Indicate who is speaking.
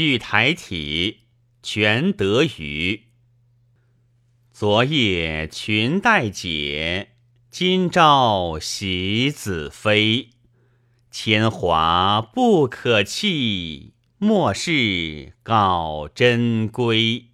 Speaker 1: 玉台体全得余，昨夜裙带解，今朝喜子飞。铅华不可弃，莫是告珍归。